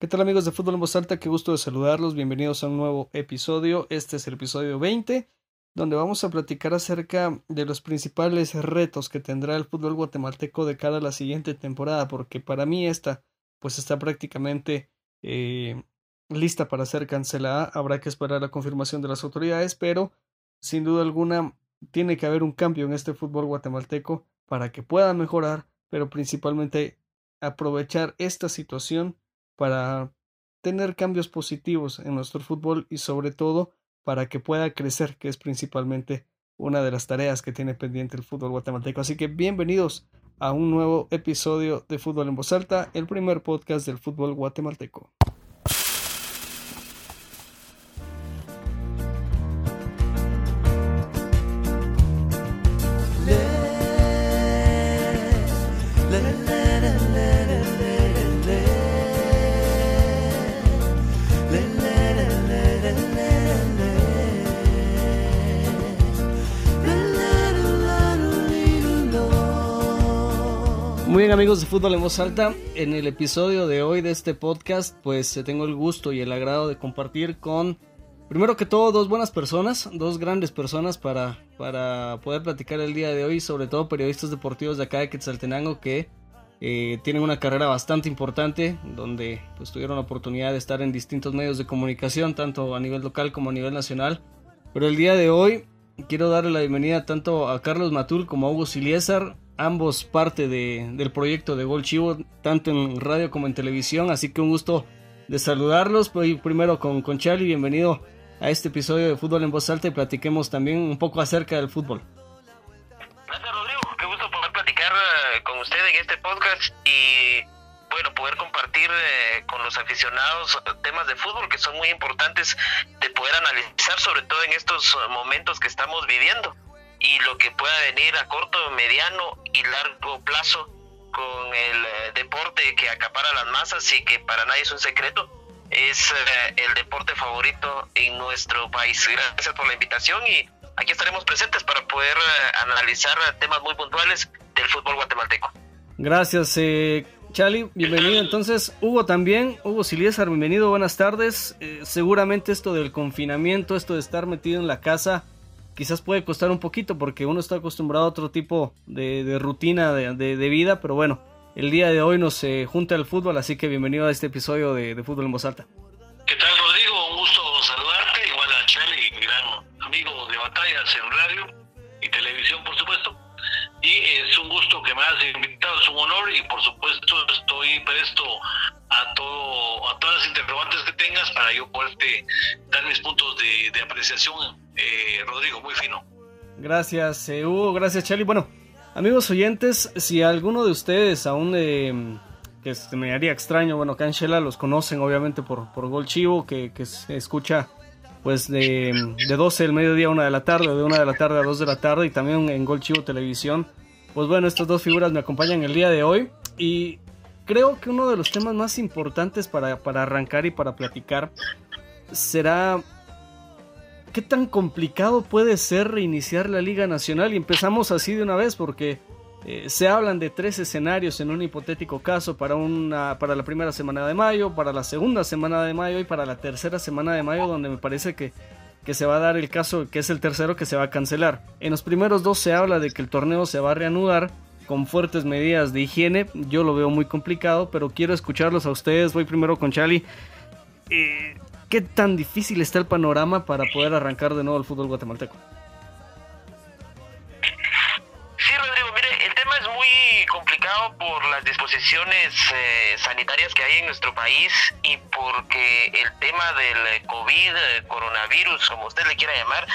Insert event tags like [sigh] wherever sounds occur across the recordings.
¿Qué tal amigos de Fútbol en Voz Alta? Qué gusto de saludarlos. Bienvenidos a un nuevo episodio. Este es el episodio 20, donde vamos a platicar acerca de los principales retos que tendrá el fútbol guatemalteco de cara a la siguiente temporada, porque para mí esta pues está prácticamente eh, lista para ser cancelada. Habrá que esperar la confirmación de las autoridades, pero sin duda alguna tiene que haber un cambio en este fútbol guatemalteco para que pueda mejorar, pero principalmente aprovechar esta situación para tener cambios positivos en nuestro fútbol y sobre todo para que pueda crecer, que es principalmente una de las tareas que tiene pendiente el fútbol guatemalteco. Así que bienvenidos a un nuevo episodio de Fútbol en Voz Alta, el primer podcast del fútbol guatemalteco. Amigos de Fútbol en Voz Alta, en el episodio de hoy de este podcast pues eh, tengo el gusto y el agrado de compartir con, primero que todo, dos buenas personas, dos grandes personas para, para poder platicar el día de hoy, sobre todo periodistas deportivos de acá de Quetzaltenango que eh, tienen una carrera bastante importante, donde pues tuvieron la oportunidad de estar en distintos medios de comunicación, tanto a nivel local como a nivel nacional. Pero el día de hoy quiero darle la bienvenida tanto a Carlos Matul como a Hugo Siliesar, ambos parte del proyecto de Gol Chivo, tanto en radio como en televisión, así que un gusto de saludarlos. Voy primero con, con Charlie, bienvenido a este episodio de Fútbol en Voz Alta y platiquemos también un poco acerca del fútbol. Gracias Rodrigo, qué gusto poder platicar eh, con usted en este podcast y bueno, poder compartir eh, con los aficionados temas de fútbol que son muy importantes de poder analizar, sobre todo en estos momentos que estamos viviendo y lo que pueda venir a corto, mediano y largo plazo con el eh, deporte que acapara las masas y que para nadie es un secreto, es eh, el deporte favorito en nuestro país. Gracias por la invitación y aquí estaremos presentes para poder eh, analizar temas muy puntuales del fútbol guatemalteco. Gracias, eh, Chali. Bienvenido. Entonces, Hugo también. Hugo Siliesar, bienvenido. Buenas tardes. seguramente esto del confinamiento, esto de estar metido en la casa, quizás puede costar un poquito porque uno está acostumbrado a otro tipo de, rutina de, vida, pero bueno, el día de hoy nos eh, junta el fútbol, así que bienvenido a este episodio de, Fútbol en Voz Alta. ¿Qué tal Rodrigo? Un gusto saludarte, igual a Charlie, gran amigo de batallas en radio y televisión por supuesto. Y es un gusto que me hayas invitado, es un honor y por supuesto estoy presto a todo a todas las interrogantes que tengas para yo poderte dar mis puntos de, de apreciación eh, Rodrigo, muy fino. Gracias, eh, Hugo, gracias, Charlie. Bueno, amigos oyentes, si alguno de ustedes aún eh, que me haría extraño, bueno, acá en los conocen obviamente por, por Gol Chivo, que, se escucha pues de, de 12 del mediodía a 1 de la tarde, de 1 de la tarde a 2 de la tarde, y también en Gol Chivo Televisión. Pues bueno, estas dos figuras me acompañan el día de hoy y creo que uno de los temas más importantes para, para arrancar y para platicar será ¿qué tan complicado puede ser reiniciar la Liga Nacional? Y empezamos así de una vez porque eh, se hablan de tres escenarios en un hipotético caso para, una, para la primera semana de mayo, para la segunda semana de mayo y para la tercera semana de mayo, donde me parece que, que se va a dar el caso que es el tercero que se va a cancelar. En los primeros dos se habla de que el torneo se va a reanudar con fuertes medidas de higiene. Yo lo veo muy complicado, pero quiero escucharlos a ustedes. Voy primero con Charlie. Eh, ¿Qué tan difícil está el panorama para poder arrancar de nuevo el fútbol guatemalteco? Sí, Rodrigo, mire, el tema es muy complicado por las disposiciones eh, sanitarias que hay en nuestro país y porque el tema del COVID, eh, coronavirus, como usted le quiera llamar,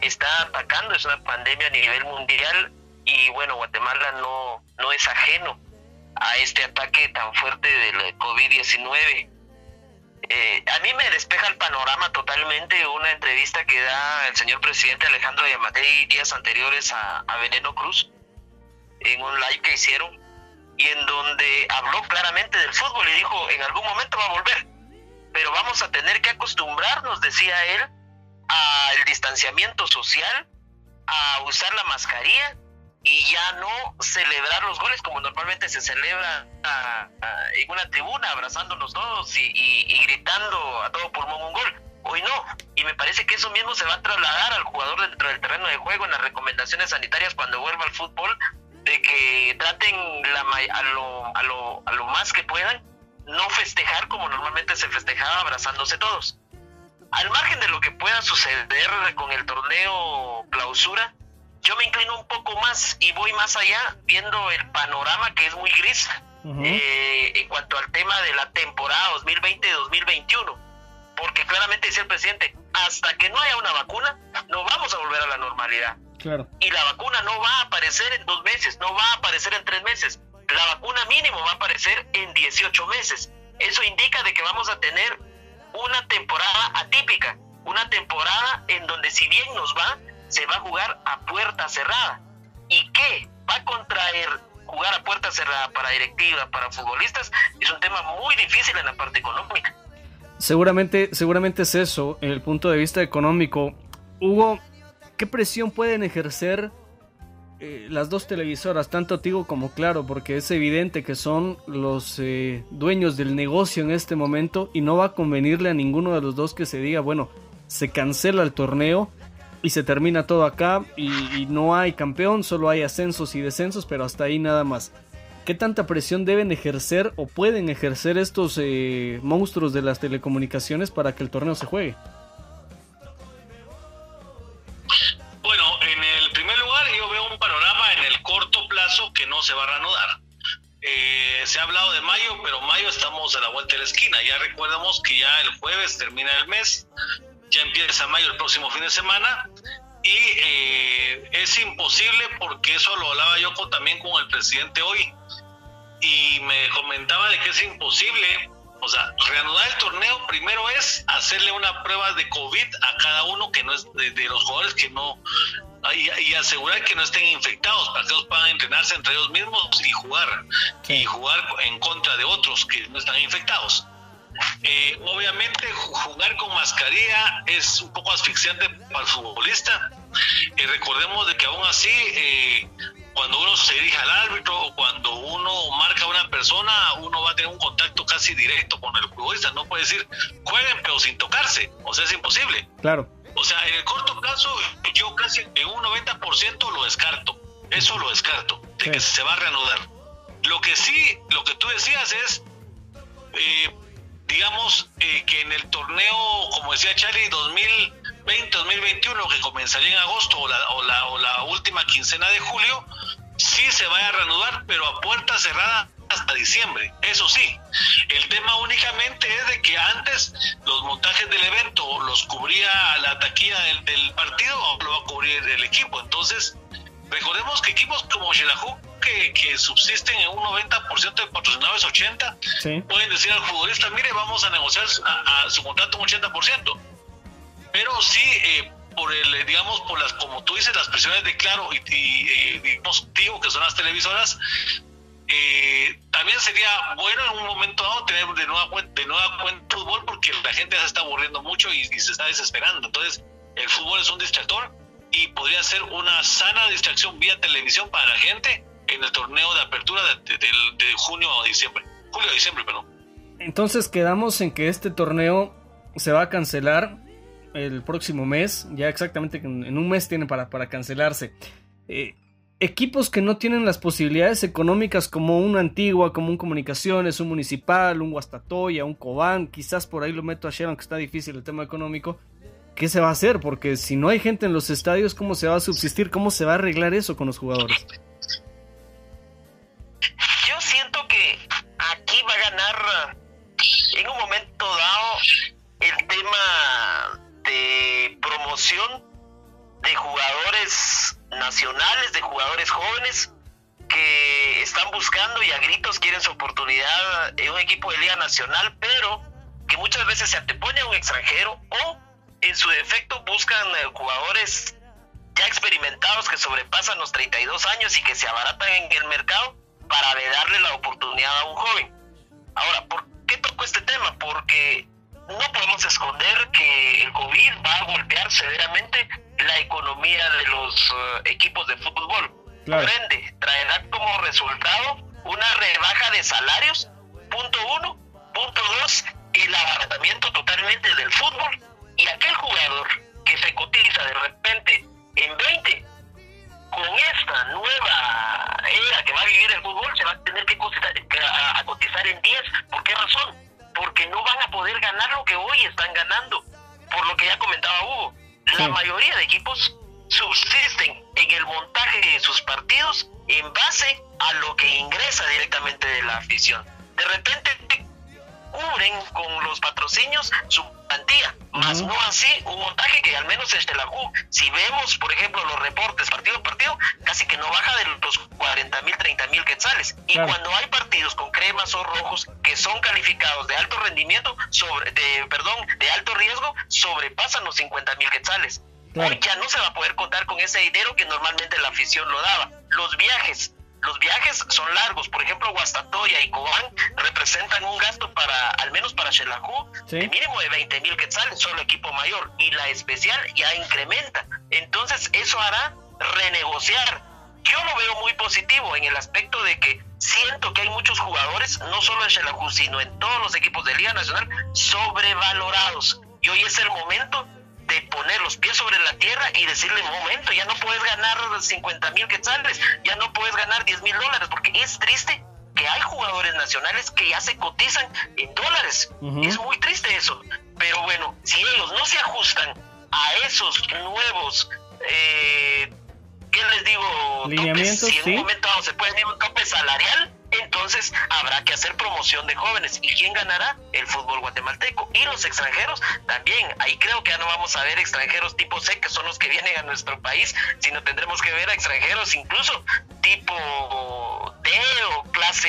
está atacando, es una pandemia a nivel mundial y bueno, Guatemala no, no es ajeno a este ataque tan fuerte del COVID-19. Eh, a mí me despeja el panorama totalmente una entrevista que da el señor presidente Alejandro Yamatei días anteriores a, Veneno Cruz en un live que hicieron y en donde habló claramente del fútbol y dijo en algún momento va a volver pero vamos a tener que acostumbrarnos decía él al distanciamiento social a usar la mascarilla y ya no celebrar los goles como normalmente se celebra en una tribuna, abrazándonos todos y, gritando a todo pulmón un gol. Hoy no, y me parece que eso mismo se va a trasladar al jugador dentro del terreno de juego en las recomendaciones sanitarias cuando vuelva al fútbol, de que traten la, a, lo, a, lo, a lo más que puedan, no festejar como normalmente se festejaba abrazándose todos. Al margen de lo que pueda suceder con el torneo clausura, yo me inclino un poco más y voy más allá viendo el panorama que es muy gris eh, en cuanto al tema de la temporada 2020-2021. Porque claramente dice el presidente, hasta que no haya una vacuna, no vamos a volver a la normalidad. Claro. Y la vacuna no va a aparecer en dos meses, no va a aparecer en tres meses. La vacuna mínimo va a aparecer en 18 meses. Eso indica de que vamos a tener una temporada atípica, una temporada en donde si bien nos va, se va a jugar a puerta cerrada. ¿Y qué? Va a contraer jugar a puerta cerrada para directiva, para futbolistas, es un tema muy difícil en la parte económica. Seguramente, seguramente es eso, en el punto de vista económico. Hugo, ¿qué presión pueden ejercer eh, las dos televisoras, tanto Tigo como Claro? Porque es evidente que son los eh, dueños del negocio en este momento y no va a convenirle a ninguno de los dos que se diga, bueno, se cancela el torneo y se termina todo acá y, no hay campeón, solo hay ascensos y descensos, pero hasta ahí nada más. ¿Qué tanta presión deben ejercer o pueden ejercer estos eh, monstruos de las telecomunicaciones para que el torneo se juegue? Bueno, en el primer lugar yo veo un panorama en el corto plazo que no se va a reanudar. Eh, se ha hablado de mayo, pero mayo estamos a la vuelta de la esquina. Ya recordamos que ya el jueves termina el mes ya empieza mayo el próximo fin de semana y eh, es imposible porque eso lo hablaba yo también con el presidente hoy y me comentaba de que es imposible, o sea, reanudar el torneo primero es hacerle una prueba de COVID a cada uno que no es de, los jugadores que no y, asegurar que no estén infectados para que ellos puedan entrenarse entre ellos mismos y jugar y jugar en contra de otros que no están infectados. Eh, obviamente jugar con mascarilla es un poco asfixiante para el futbolista. y recordemos de que aún así, eh, cuando uno se dirige al árbitro o cuando uno marca a una persona, uno va a tener un contacto casi directo con el futbolista. No puede decir, jueguen pero sin tocarse. O sea, es imposible. Claro. O sea, en el corto plazo, yo casi en un 90% lo descarto. Eso lo descarto, de que se va a reanudar. Lo que sí, lo que tú decías es, eh, digamos eh, que en el torneo, como decía Charlie, 2020-2021, que comenzaría en agosto o la, o, la, o la última quincena de julio, sí se vaya a reanudar, pero a puerta cerrada hasta diciembre. Eso sí, el tema únicamente es de que antes los montajes del evento los cubría la taquilla del, del partido o lo va a cubrir el equipo. Entonces, recordemos que equipos como Xelajú que, subsisten en un 90% de patrocinadores, 80%, pueden decir al futbolista, mire, vamos a negociar a, su contrato un 80%. Pero sí, eh, por el, digamos, por las, como tú dices, las presiones de Claro y, y, digamos, Tigo, que son las televisoras, eh, también sería bueno en un momento dado tener de nueva, de nueva cuenta fútbol porque la gente se está aburriendo mucho y, y, se está desesperando. Entonces, el fútbol es un distractor y podría ser una sana distracción vía televisión para la gente en el torneo de apertura de, junio a diciembre. Julio a diciembre, perdón. Entonces quedamos en que este torneo se va a cancelar el próximo mes. Ya exactamente en un mes tiene para, para cancelarse. Eh, equipos que no tienen las posibilidades económicas como una antigua, como un Comunicaciones, un Municipal, un Guastatoya, un Cobán, quizás por ahí lo meto a Sharon que está difícil el tema económico. ¿Qué se va a hacer? Porque si no hay gente en los estadios, ¿cómo se va a subsistir? ¿Cómo se va a arreglar eso con los jugadores? va a ganar en un momento dado el tema de promoción de jugadores nacionales, de jugadores jóvenes que están buscando y a gritos quieren su oportunidad en un equipo de Liga Nacional, pero que muchas veces se antepone a un extranjero o en su defecto buscan eh, jugadores ya experimentados que sobrepasan los 32 años y que se abaratan en el mercado para darle la oportunidad a un joven. Ahora, ¿por qué toco este tema? Porque no podemos esconder que el COVID va a golpear severamente la economía de los eh, equipos de fútbol. Por ende, traerá como resultado una rebaja de salarios, punto uno, punto dos, el abaratamiento totalmente del fútbol y aquel jugador que se cotiza de repente en 20, con esta nueva era que va a vivir el fútbol, se va a tener que cotizar, a, cotizar en 10. ¿Por qué razón? Porque no van a poder ganar lo que hoy están ganando. Por lo que ya comentaba Hugo, la mayoría de equipos subsisten en el montaje de sus partidos en base a lo que ingresa directamente de la afición. De repente cubren con los patrocinios su plantilla, más no así un montaje que al menos este la si vemos por ejemplo los reportes partido a partido, casi que no baja de los 40 mil, 30 mil quetzales. Y cuando hay partidos con cremas o rojos que son calificados de alto rendimiento, sobre, de, perdón, de alto riesgo, sobrepasan los 50 mil quetzales. Hoy ya no se va a poder contar con ese dinero que normalmente la afición lo daba. Los viajes, los viajes son largos, por ejemplo, Guastatoya y Cobán representan un gasto para, al menos para Xelajú, de mínimo de 20 mil quetzales, solo equipo mayor, y la especial ya incrementa. Entonces, eso hará renegociar. Yo lo veo muy positivo en el aspecto de que siento que hay muchos jugadores, no solo en Xelajú, sino en todos los equipos de Liga Nacional, sobrevalorados. Y hoy es el momento de poner los pies sobre la tierra y decirle, momento, ya no puedes ganar 50 mil quetzales, ya no puedes ganar 10 mil dólares, porque es triste que hay jugadores nacionales que ya se cotizan en dólares. Es muy triste eso. Pero bueno, si ellos no se ajustan a esos nuevos, eh, ¿qué les digo? Lineamientos, si en un momento se puede ir un tope salarial, entonces habrá que hacer promoción de jóvenes. ¿Y quién ganará? El fútbol guatemalteco. Y los extranjeros también. Ahí creo que ya no vamos a ver extranjeros tipo C, que son los que vienen a nuestro país, sino tendremos que ver a extranjeros incluso tipo D o clase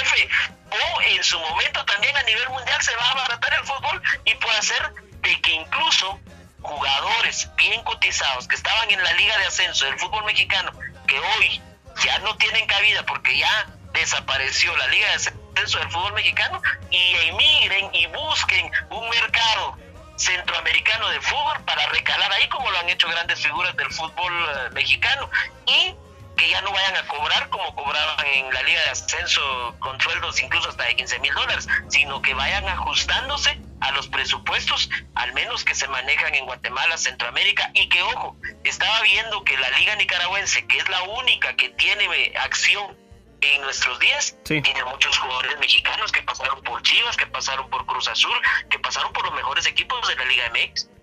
F. O en su momento también a nivel mundial se va a abaratar el fútbol y puede ser de que incluso jugadores bien cotizados que estaban en la liga de ascenso del fútbol mexicano, que hoy ya no tienen cabida porque ya desapareció la Liga de Ascenso del Fútbol Mexicano y emigren y busquen un mercado centroamericano de fútbol para recalar ahí como lo han hecho grandes figuras del fútbol eh, mexicano. Y que ya no vayan a cobrar como cobraban en la liga de ascenso con sueldos incluso hasta de 15 mil dólares, sino que vayan ajustándose a los presupuestos, al menos que se manejan en Guatemala, Centroamérica, y que, ojo, estaba viendo que la Liga Nicaragüense, que es la única que tiene eh, acción en nuestros días, tiene muchos jugadores mexicanos que pasaron por Chivas, que pasaron por Cruz Azul, que pasaron por los mejores equipos de la Liga MX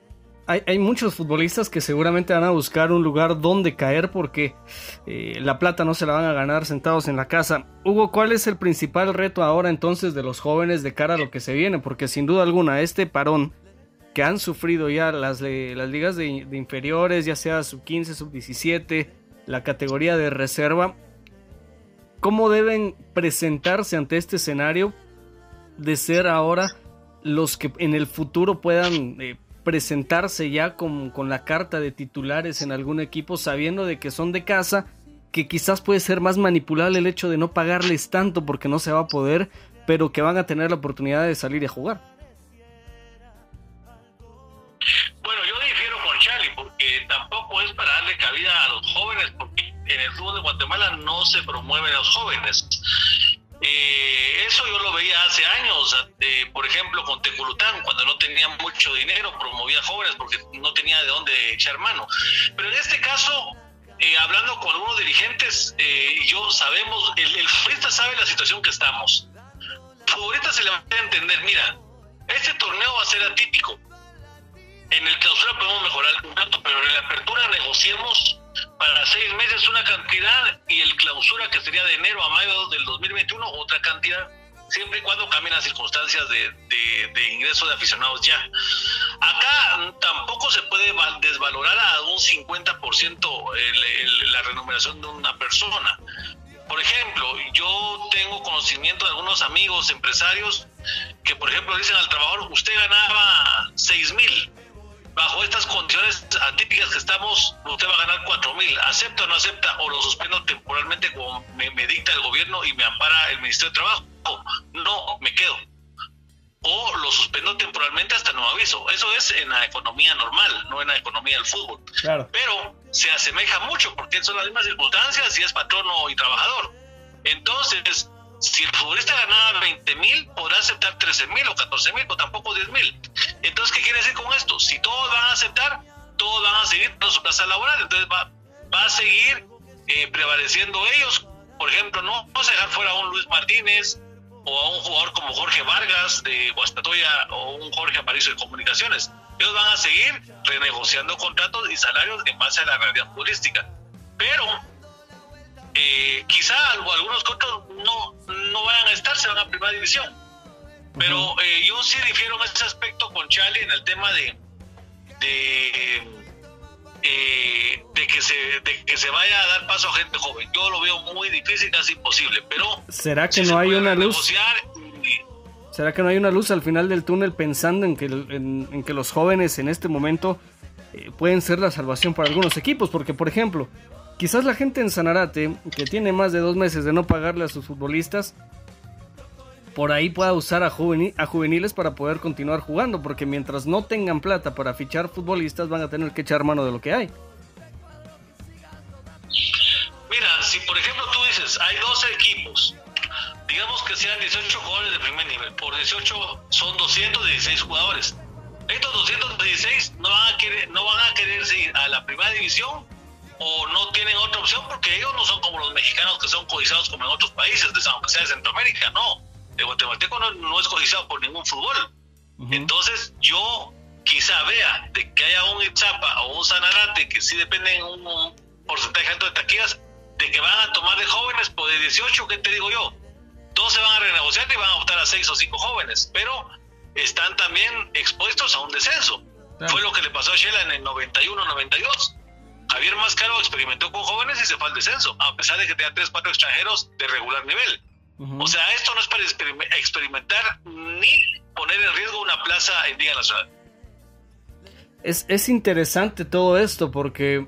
hay, muchos futbolistas que seguramente van a buscar un lugar donde caer porque eh, la plata no se la van a ganar sentados en la casa. Hugo, ¿cuál es el principal reto ahora entonces de los jóvenes de cara a lo que se viene? Porque sin duda alguna este parón que han sufrido ya las, las ligas de, inferiores, ya sea sub 15, sub 17, la categoría de reserva, ¿cómo deben presentarse ante este escenario de ser ahora los que en el futuro puedan eh, presentarse ya con, con, la carta de titulares en algún equipo sabiendo de que son de casa, que quizás puede ser más manipulable el hecho de no pagarles tanto porque no se va a poder, pero que van a tener la oportunidad de salir y jugar. Bueno, yo difiero con Charlie porque tampoco es para darle cabida a los jóvenes porque en el fútbol de Guatemala no se promueven los jóvenes. Eh, eso yo lo veía hace años, eh, por ejemplo, con Teculután, cuando no tenía mucho dinero, promovía jóvenes porque no tenía de dónde echar mano. Pero en este caso, eh, hablando con algunos dirigentes, y yo sabemos, el, el futbolista sabe la situación que estamos. Ahorita se le va a entender, mira, este torneo va a ser atípico. En el clausura podemos mejorar el contrato, pero en la apertura negociemos para seis meses una cantidad y el clausura que sería de enero a mayo del 2021 otra cantidad, siempre y cuando cambien las circunstancias de, de, ingreso de aficionados ya. Acá tampoco se puede desvalorar a un 50% la remuneración de una persona. Por ejemplo, yo tengo conocimiento de algunos amigos empresarios que, por ejemplo, dicen al trabajador, usted ganaba 6 mil bajo estas condiciones atípicas que estamos, usted va a ganar cuatro mil. ¿Acepta o no acepta? ¿O lo suspendo temporalmente como me, dicta el gobierno y me ampara el Ministerio de Trabajo? No, me quedo. O lo suspendo temporalmente hasta nuevo aviso. Eso es en la economía normal, no en la economía del fútbol. Claro. Pero se asemeja mucho porque son las mismas circunstancias y es patrono y trabajador. Entonces, si el futbolista ganaba 20 mil, podrá aceptar 13 mil o 14 mil, o tampoco 10 mil. Entonces, ¿qué quiere decir con esto? Si todos van a aceptar, todos van a seguir con su plaza laboral, entonces va, va a seguir eh, prevaleciendo ellos. Por ejemplo, no vamos a dejar fuera a un Luis Martínez o a un jugador como Jorge Vargas de Guastatoya o un Jorge Aparicio de Comunicaciones. Ellos van a seguir renegociando contratos y salarios en base a la realidad futbolística. Pero eh, quizá algunos contratos no, no vayan a estar, se van a primera división. Pero eh, yo sí difiero en ese aspecto con Charlie en el tema de, de, eh, de, que se, de que se vaya a dar paso a gente joven. Yo lo veo muy difícil, casi imposible. Pero ¿será que no hay una luz? ¿Será que no hay una luz al final del túnel pensando en que, en, que los jóvenes en este momento pueden ser la salvación para algunos equipos? Porque, por ejemplo, Quizás la gente en Sanarate, que tiene más de dos meses de no pagarle a sus futbolistas, por ahí pueda usar a, a, juveniles para poder continuar jugando, porque mientras no tengan plata para fichar futbolistas van a tener que echar mano de lo que hay. Mira, si por ejemplo tú dices, hay 12 equipos, digamos que sean 18 jugadores de primer nivel, por 18 son 216 jugadores. Estos 216 no van a querer, no van a querer seguir a la primera división o no tienen otra opción porque ellos no son como los mexicanos que son codizados como en otros países, aunque sea de Centroamérica, no. El guatemalteco no, es codiciado por ningún fútbol. Entonces yo quizá vea de que haya un Itzapa o un Sanarate que sí dependen un, porcentaje alto de taquillas, de que van a tomar de jóvenes, por pues de 18, ¿qué te digo yo? Todos se van a renegociar y van a optar a 6 o 5 jóvenes, pero están también expuestos a un descenso. Fue lo que le pasó a Shela en el 91-92 Javier Mascaro experimentó con jóvenes y se fue al descenso, a pesar de que tenía tres, cuatro extranjeros de regular nivel. O sea, esto no es para experimentar ni poner en riesgo una plaza en Liga Nacional. Es, es interesante todo esto porque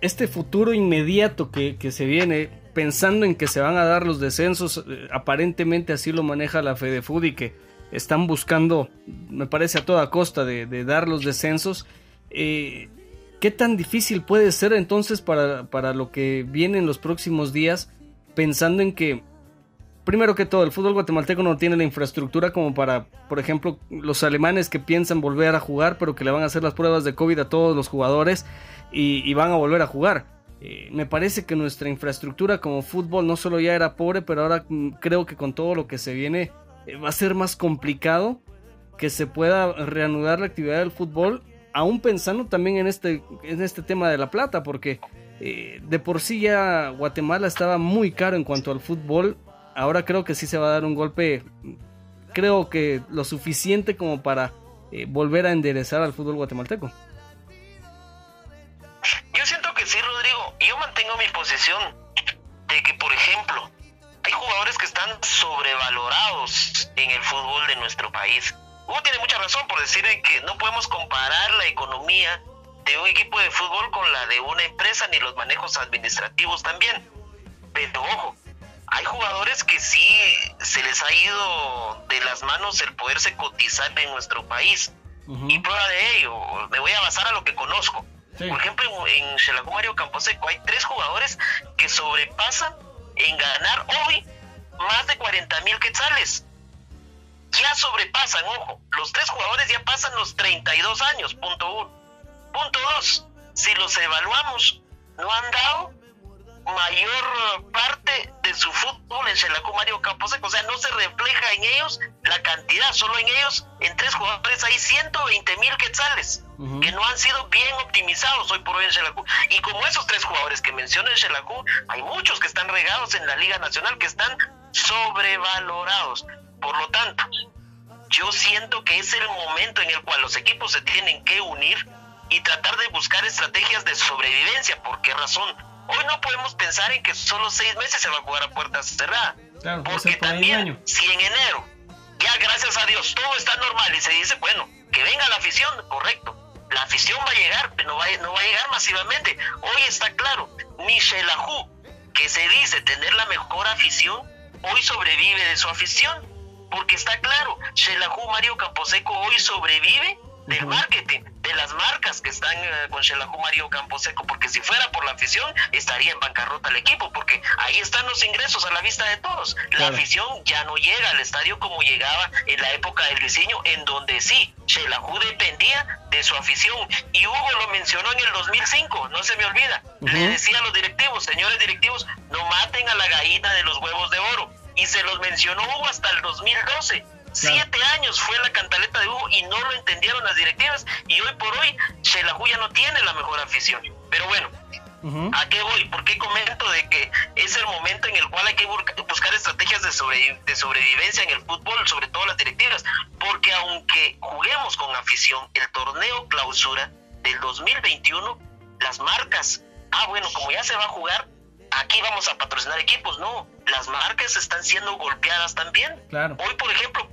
este futuro inmediato que, que, se viene, pensando en que se van a dar los descensos, eh, aparentemente así lo maneja la Fedefud y que están buscando, me parece a toda costa, de, de dar los descensos. Eh, ¿Qué tan difícil puede ser entonces para, para lo que viene en los próximos días, pensando en que, primero que todo, el fútbol guatemalteco no tiene la infraestructura como para, por ejemplo, los alemanes que piensan volver a jugar, pero que le van a hacer las pruebas de COVID a todos los jugadores y, van a volver a jugar? Eh, me parece que nuestra infraestructura como fútbol no solo ya era pobre, pero ahora mm, creo que con todo lo que se viene eh, va a ser más complicado que se pueda reanudar la actividad del fútbol aún pensando también en este, en este tema de la plata, porque eh, de por sí ya Guatemala estaba muy caro en cuanto al fútbol, ahora creo que sí se va a dar un golpe, creo que lo suficiente como para eh, volver a enderezar al fútbol guatemalteco. Yo siento que sí, Rodrigo, yo mantengo mi posición de que, por ejemplo, hay jugadores que están sobrevalorados en el fútbol de nuestro país Hugo tiene mucha razón por decir que no podemos comparar la economía de un equipo de fútbol con la de una empresa ni los manejos administrativos también. Pero ojo, hay jugadores que sí se les ha ido de las manos el poderse cotizar en nuestro país. Y prueba de ello, me voy a basar a lo que conozco. Por ejemplo, en Xelajú Mario Camposeco hay tres jugadores que sobrepasan en ganar hoy más de 40 mil quetzales ya sobrepasan, ojo, los tres jugadores ya pasan los 32 años, punto uno. Punto dos, si los evaluamos, no han dado mayor parte de su fútbol en Xelajú Mario Camposeco, o sea, no se refleja en ellos la cantidad, solo en ellos, en tres jugadores hay 120 mil quetzales, que no han sido bien optimizados hoy por hoy en Xelajú. Y como esos tres jugadores que mencioné en Xelajú, hay muchos que están regados en la Liga Nacional que están sobrevalorados. Por lo tanto, yo siento que es el momento en el cual los equipos se tienen que unir y tratar de buscar estrategias de sobrevivencia. ¿Por qué razón? Hoy no podemos pensar en que solo seis meses se va a jugar a puertas cerradas. porque también, si en enero, ya gracias a Dios, todo está normal y se dice, bueno, que venga la afición, correcto. La afición va a llegar, pero no va, no va a llegar masivamente. Hoy está claro, ni que se dice tener la mejor afición, hoy sobrevive de su afición porque está claro, Shelahu Mario Camposeco hoy sobrevive del marketing, de las marcas que están eh, con Shelahu Mario Camposeco, porque si fuera por la afición estaría en bancarrota el equipo, porque ahí están los ingresos a la vista de todos. La afición ya no llega al estadio como llegaba en la época del diseño, en donde sí, Shelahu dependía de su afición. Y Hugo lo mencionó en el 2005, no se me olvida. Le decía a los directivos, señores directivos, no maten a la gallina de los huevos de oro. Y se los mencionó Hugo hasta el 2012 Siete años fue la cantaleta de Hugo y no lo entendieron las directivas y hoy por hoy Shelahu ya no tiene la mejor afición. Pero bueno, ¿a qué voy? ¿Por qué comento de que es el momento en el cual hay que buscar estrategias de, de sobrevivencia en el fútbol, sobre todo las directivas? Porque aunque juguemos con afición, el torneo clausura del 2021, las marcas, ah bueno, como ya se va a jugar, aquí vamos a patrocinar equipos, no, las marcas están siendo golpeadas también. Claro. Hoy, por ejemplo,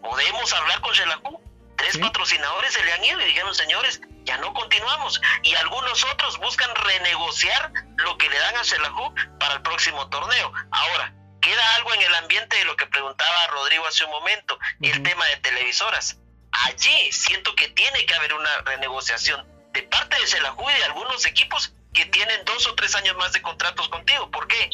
podemos hablar con Shelahu. Tres patrocinadores se le han ido y dijeron, señores, ya no continuamos. Y algunos otros buscan renegociar lo que le dan a Shelahu para el próximo torneo. Ahora, queda algo en el ambiente de lo que preguntaba Rodrigo hace un momento, el tema de televisoras. Allí siento que tiene que haber una renegociación de parte de Shelahu y de algunos equipos que tienen dos o tres años más de contratos contigo. ¿Por qué?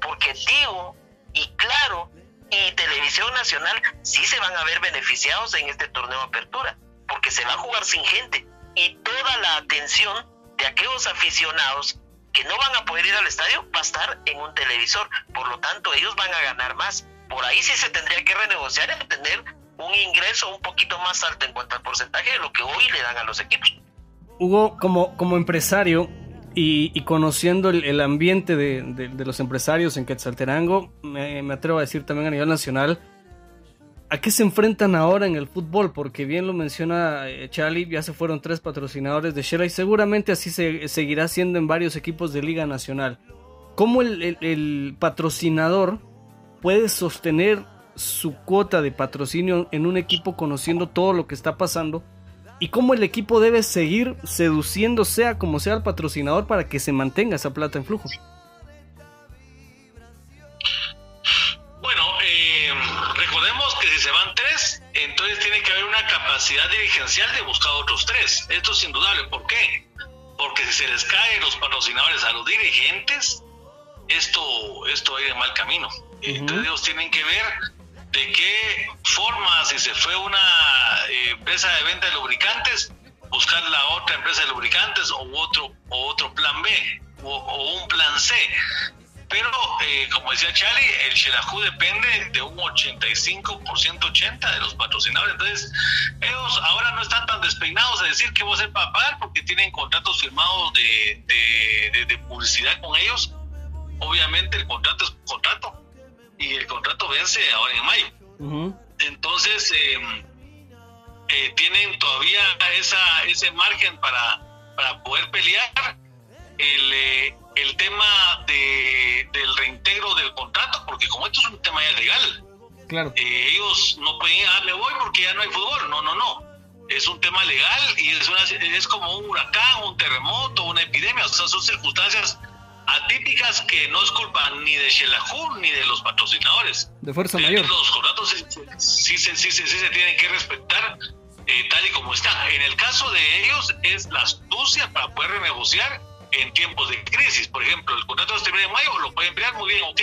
Porque Tigo y Claro y Televisión Nacional sí se van a ver beneficiados en este torneo apertura, porque se va a jugar sin gente y toda la atención de aquellos aficionados que no van a poder ir al estadio va a estar en un televisor, por lo tanto ellos van a ganar más. Por ahí sí se tendría que renegociar y tener un ingreso un poquito más alto en cuanto al porcentaje de lo que hoy le dan a los equipos. Hugo, como, como empresario, y, conociendo el, ambiente de, los empresarios en Quetzalterango, me, me, atrevo a decir también a nivel nacional, ¿a qué se enfrentan ahora en el fútbol? Porque bien lo menciona eh, Charlie, ya se fueron tres patrocinadores de Shela y seguramente así se seguirá siendo en varios equipos de Liga Nacional. ¿Cómo el patrocinador puede sostener su cuota de patrocinio en un equipo conociendo todo lo que está pasando? Y cómo el equipo debe seguir seduciendo sea como sea al patrocinador para que se mantenga esa plata en flujo. Bueno, eh, recordemos que si se van tres, entonces tiene que haber una capacidad dirigencial de buscar otros tres. Esto es indudable. ¿Por qué? Porque si se les caen los patrocinadores a los dirigentes, esto, esto va a ir de mal camino. Entonces ellos tienen que ver de qué forma, si se fue una eh, empresa de venta de lubricantes, buscar la otra empresa de lubricantes o otro, o otro plan B o, un plan C. Pero, eh, como decía Charlie, el Shelahu depende de un 85%, 80% de los patrocinadores. Entonces, ellos ahora no están tan despeinados de decir que voy a para pagar porque tienen contratos firmados de, de, publicidad con ellos. Obviamente, el contrato es contrato y el contrato vence ahora en mayo. Entonces, em, eh, tienen todavía esa, ese margen para, para poder pelear. El, eh, el tema de, del reintegro del contrato, porque como esto es un tema ya legal, claro. Eh, ellos no pueden, ah, me voy porque ya no hay fútbol. No, no, no. Es un tema legal y es, una, es como un huracán, un terremoto, una epidemia. O sea, son circunstancias atípicas que no es culpa ni de Shelahu ni de los patrocinadores. De fuerza mayor. Los contratos sí, sí, sí, sí, se tienen que respetar eh, tal y como están. En el caso de ellos es la astucia para poder renegociar en tiempos de crisis. Por ejemplo, el contrato de de mayo lo pueden emplear muy bien, ok.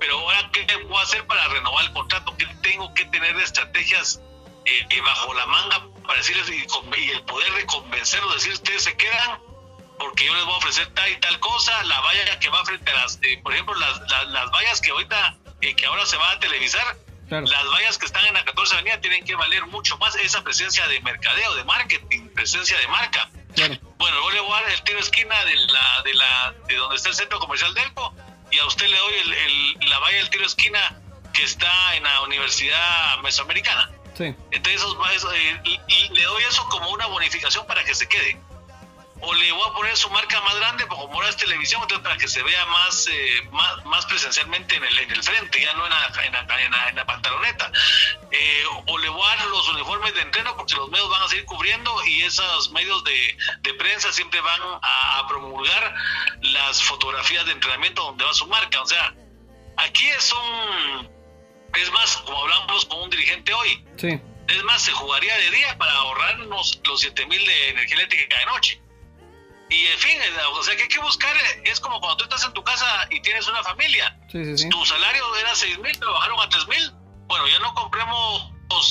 Pero ahora, ¿qué puedo hacer para renovar el contrato? ¿Qué tengo que tener de estrategias eh, eh, bajo la manga para decirles y, y el poder de convencerlos, decir, ustedes se quedan porque yo les voy a ofrecer tal y tal cosa, la valla que va frente a las, eh, por ejemplo, las, las, vallas que ahorita, eh, que ahora se va a televisar, las vallas que están en la 14 Avenida tienen que valer mucho más esa presencia de mercadeo, de marketing, presencia de marca. Bueno, yo le voy a dar el tiro esquina de la, de la, de donde está el centro comercial Delco y a usted le doy el, la valla del tiro esquina que está en la Universidad Mesoamericana. Sí. Entonces, eh, le doy eso como una bonificación para que se quede o le voy a poner su marca más grande como ahora es televisión para que se vea más, eh, más, más, presencialmente en el, en el frente, ya no en la, en la, pantaloneta. Eh, o le voy a dar los uniformes de entreno porque los medios van a seguir cubriendo y esos medios de, de prensa siempre van a, promulgar las fotografías de entrenamiento donde va su marca. O sea, aquí es un... Es más, como hablamos con un dirigente hoy, sí Es más, se jugaría de día para ahorrarnos los 7 mil de energía eléctrica de noche. Y en fin, o sea que hay que buscar, es como cuando tú estás en tu casa y tienes una familia. Tu salario era 6 mil, te bajaron a 3 mil. Bueno, ya no compremos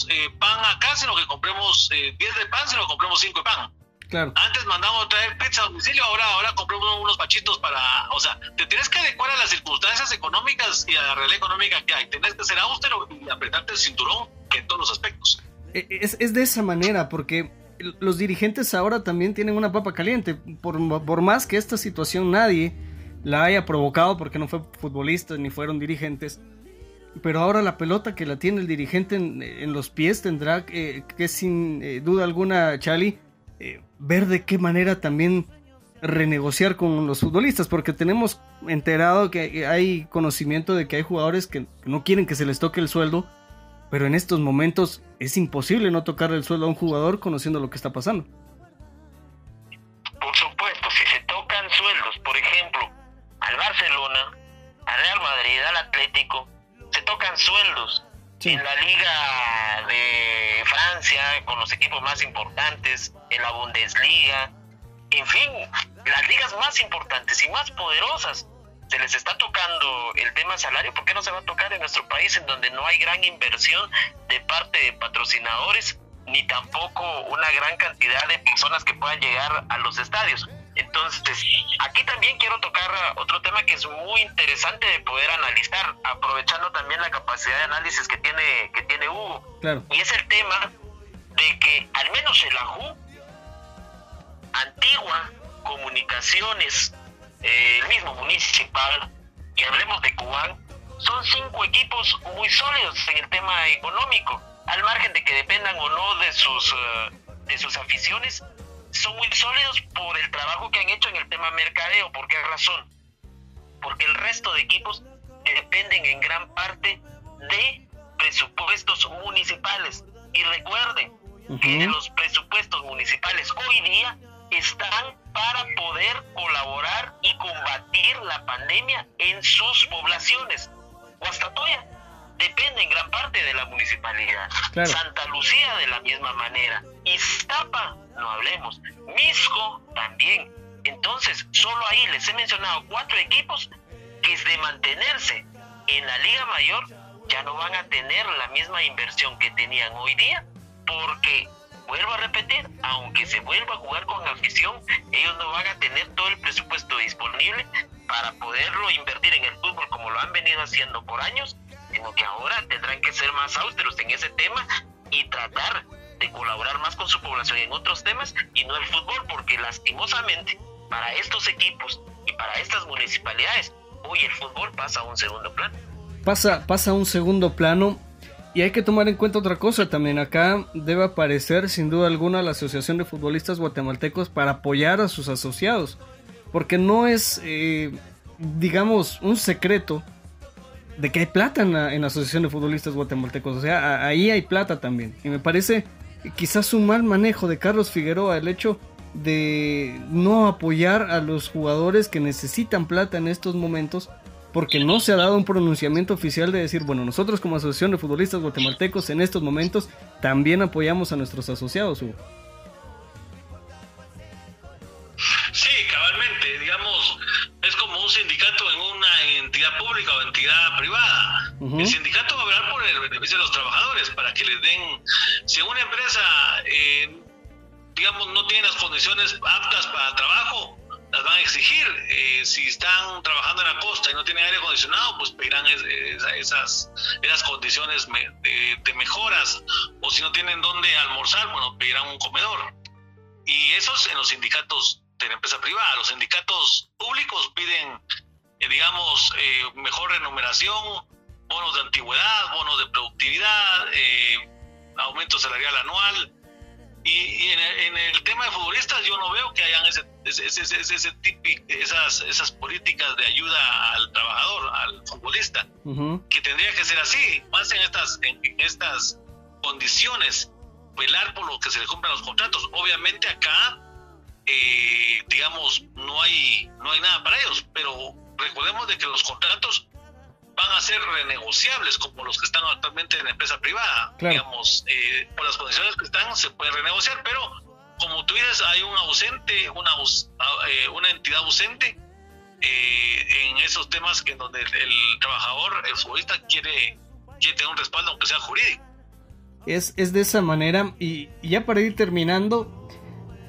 eh, pan acá, sino que compremos 10 eh, de pan, sino que compremos 5 de pan. Claro. Antes mandamos traer pizza a domicilio, ahora, ahora compramos unos pachitos para, o sea, te tienes que adecuar a las circunstancias económicas y a la realidad económica que hay. Tienes que ser austero y apretarte el cinturón en todos los aspectos. E, es, es de esa manera, porque los dirigentes ahora también tienen una papa caliente. Por, por, más que esta situación nadie la haya provocado, porque no fue futbolistas ni fueron dirigentes, pero ahora la pelota que la tiene el dirigente en, los pies tendrá que, sin eh, duda alguna, Chali, eh, ver de qué manera también renegociar con los futbolistas, porque tenemos enterado que hay conocimiento de que hay jugadores que no quieren que se les toque el sueldo pero en estos momentos es imposible no tocar el suelo a un jugador conociendo lo que está pasando. Por supuesto, si se tocan sueldos, por ejemplo, al Barcelona, al Real Madrid, al Atlético, se tocan sueldos en la Liga de Francia, con los equipos más importantes, en la Bundesliga, en fin, las ligas más importantes y más poderosas se les está tocando el tema salario, ¿por qué no se va a tocar en nuestro país en donde no hay gran inversión de parte de patrocinadores ni tampoco una gran cantidad de personas que puedan llegar a los estadios? Entonces, aquí también quiero tocar otro tema que es muy interesante de poder analizar, aprovechando también la capacidad de análisis que tiene, que tiene Hugo. Y es el tema de que al menos el AJU, antigua comunicaciones el mismo municipal, y hablemos de Cubán, son cinco equipos muy sólidos en el tema económico, al margen de que dependan o no de sus, eh, de sus aficiones, son muy sólidos por el trabajo que han hecho en el tema mercadeo. ¿Por qué razón? Porque el resto de equipos dependen en gran parte de presupuestos municipales. Y recuerden que de los presupuestos municipales hoy día están para poder colaborar y combatir la pandemia en sus poblaciones. Guastatoya depende en gran parte de la municipalidad. Santa Lucía de la misma manera. Iztapa, no hablemos. Misco también. Entonces, solo ahí les he mencionado cuatro equipos que de mantenerse en la Liga Mayor ya no van a tener la misma inversión que tenían hoy día porque vuelvo a repetir, aunque se vuelva a jugar con afición, ellos no van a tener todo el presupuesto disponible para poderlo invertir en el fútbol como lo han venido haciendo por años, sino que ahora tendrán que ser más austeros en ese tema y tratar de colaborar más con su población en otros temas y no el fútbol, porque lastimosamente para estos equipos y para estas municipalidades, hoy el fútbol pasa a un segundo plano. Pasa, pasa a un segundo plano y hay que tomar en cuenta otra cosa también. Acá debe aparecer sin duda alguna la Asociación de Futbolistas Guatemaltecos para apoyar a sus asociados. Porque no es, eh, digamos, un secreto de que hay plata en la, Asociación de Futbolistas Guatemaltecos. O sea, ahí hay plata también. Y me parece quizás un mal manejo de Carlos Figueroa el hecho de no apoyar a los jugadores que necesitan plata en estos momentos porque no se ha dado un pronunciamiento oficial de decir, bueno, nosotros como Asociación de Futbolistas Guatemaltecos en estos momentos también apoyamos a nuestros asociados. Hugo. Sí, cabalmente, digamos, es como un sindicato en una entidad pública o entidad privada. El sindicato va a hablar por el beneficio de los trabajadores, para que les den, si una empresa, eh, digamos, no tiene las condiciones aptas para trabajo, las van a exigir. Eh, si están trabajando en la costa y no tienen aire acondicionado, pues pedirán esas, esas condiciones de, mejoras. O si no tienen dónde almorzar, bueno, pedirán un comedor. Y esos en los sindicatos de la empresa privada. Los sindicatos públicos piden, eh, digamos, eh, mejor remuneración, bonos de antigüedad, bonos de productividad, aumento salarial anual y, en, el, tema de futbolistas yo no veo que hayan ese, ese, esas, esas políticas de ayuda al trabajador, al futbolista, que tendría que ser así, más en estas, en, estas condiciones, velar por lo que se le cumplan los contratos. Obviamente acá, eh, digamos, no hay, no hay nada para ellos, pero recordemos de que los contratos van a ser renegociables como los que están actualmente en la empresa privada. Digamos, eh, por las condiciones que están se pueden renegociar, pero como tú dices, hay un ausente, una, eh, una entidad ausente eh, en esos temas que donde el, trabajador, el futbolista quiere, quiere tener un respaldo aunque sea jurídico. Es, es de esa manera y ya para ir terminando,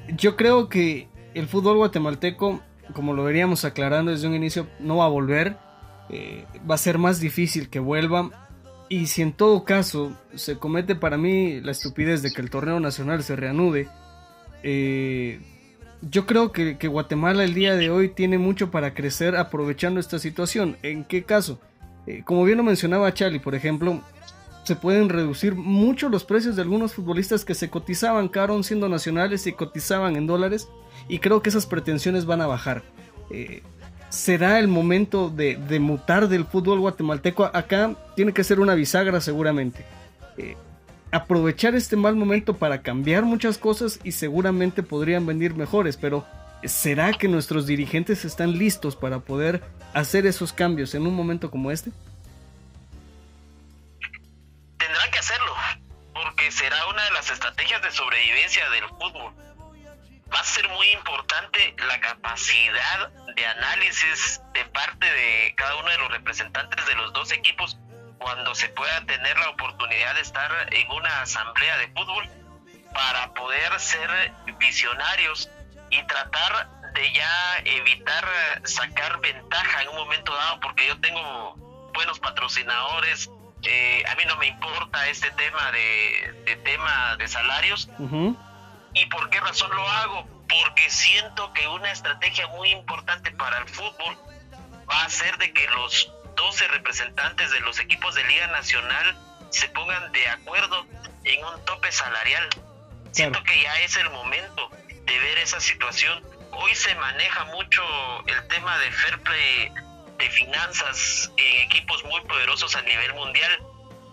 yo creo que el fútbol guatemalteco, como lo veríamos aclarando desde un inicio, no va a volver eh, va a ser más difícil que vuelva. Y si en todo caso se comete para mí la estupidez de que el torneo nacional se reanude, eh, yo creo que, Guatemala el día de hoy tiene mucho para crecer aprovechando esta situación. ¿En qué caso? Eh, como bien lo mencionaba Charlie, por ejemplo, se pueden reducir mucho los precios de algunos futbolistas que se cotizaban caro siendo nacionales y cotizaban en dólares y creo que esas pretensiones van a bajar será el momento de, mutar del fútbol guatemalteco. Acá tiene que ser una bisagra seguramente. Eh, aprovechar este mal momento para cambiar muchas cosas y seguramente podrían venir mejores, pero ¿será que nuestros dirigentes están listos para poder hacer esos cambios en un momento como este? Tendrán que hacerlo, porque será una de las estrategias de sobrevivencia del fútbol va a ser muy importante la capacidad de análisis de parte de cada uno de los representantes de los dos equipos cuando se pueda tener la oportunidad de estar en una asamblea de fútbol para poder ser visionarios y tratar de ya evitar sacar ventaja en un momento dado porque yo tengo buenos patrocinadores eh, a mí no me importa este tema de, tema de salarios ¿Y por qué razón lo hago? Porque siento que una estrategia muy importante para el fútbol va a ser de que los 12 representantes de los equipos de Liga Nacional se pongan de acuerdo en un tope salarial. Siento que ya es el momento de ver esa situación. Hoy se maneja mucho el tema de fair play de finanzas en equipos muy poderosos a nivel mundial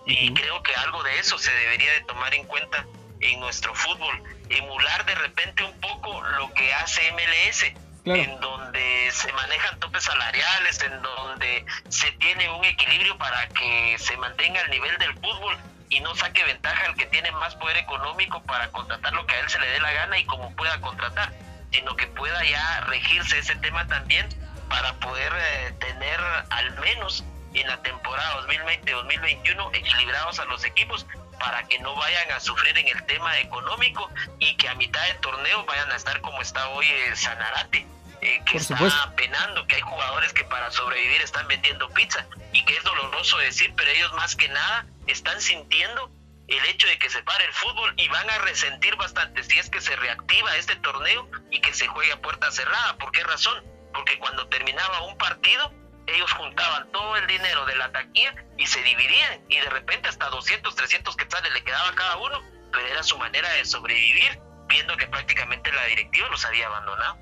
y creo que algo de eso se debería de tomar en cuenta en nuestro fútbol emular de repente un poco lo que hace MLS, en donde se manejan topes salariales, en donde se tiene un equilibrio para que se mantenga el nivel del fútbol y no saque ventaja el que tiene más poder económico para contratar lo que a él se le dé la gana y como pueda contratar, sino que pueda ya regirse ese tema también para poder eh, tener al menos en la temporada 2020-2021 equilibrados a los equipos para que no vayan a sufrir en el tema económico y que a mitad de torneo vayan a estar como está hoy el Sanarate. Eh, que está penando, que hay jugadores que para sobrevivir están vendiendo pizza y que es doloroso decir, pero ellos más que nada están sintiendo el hecho de que se pare el fútbol y van a resentir bastante si es que se reactiva este torneo y que se juegue a puerta cerrada. ¿Por qué razón? Porque cuando terminaba un partido, ellos juntaban todo el dinero de la taquilla y se dividían y de repente hasta 200, 300 quetzales le quedaba a cada uno, pero era su manera de sobrevivir viendo que prácticamente la directiva los había abandonado.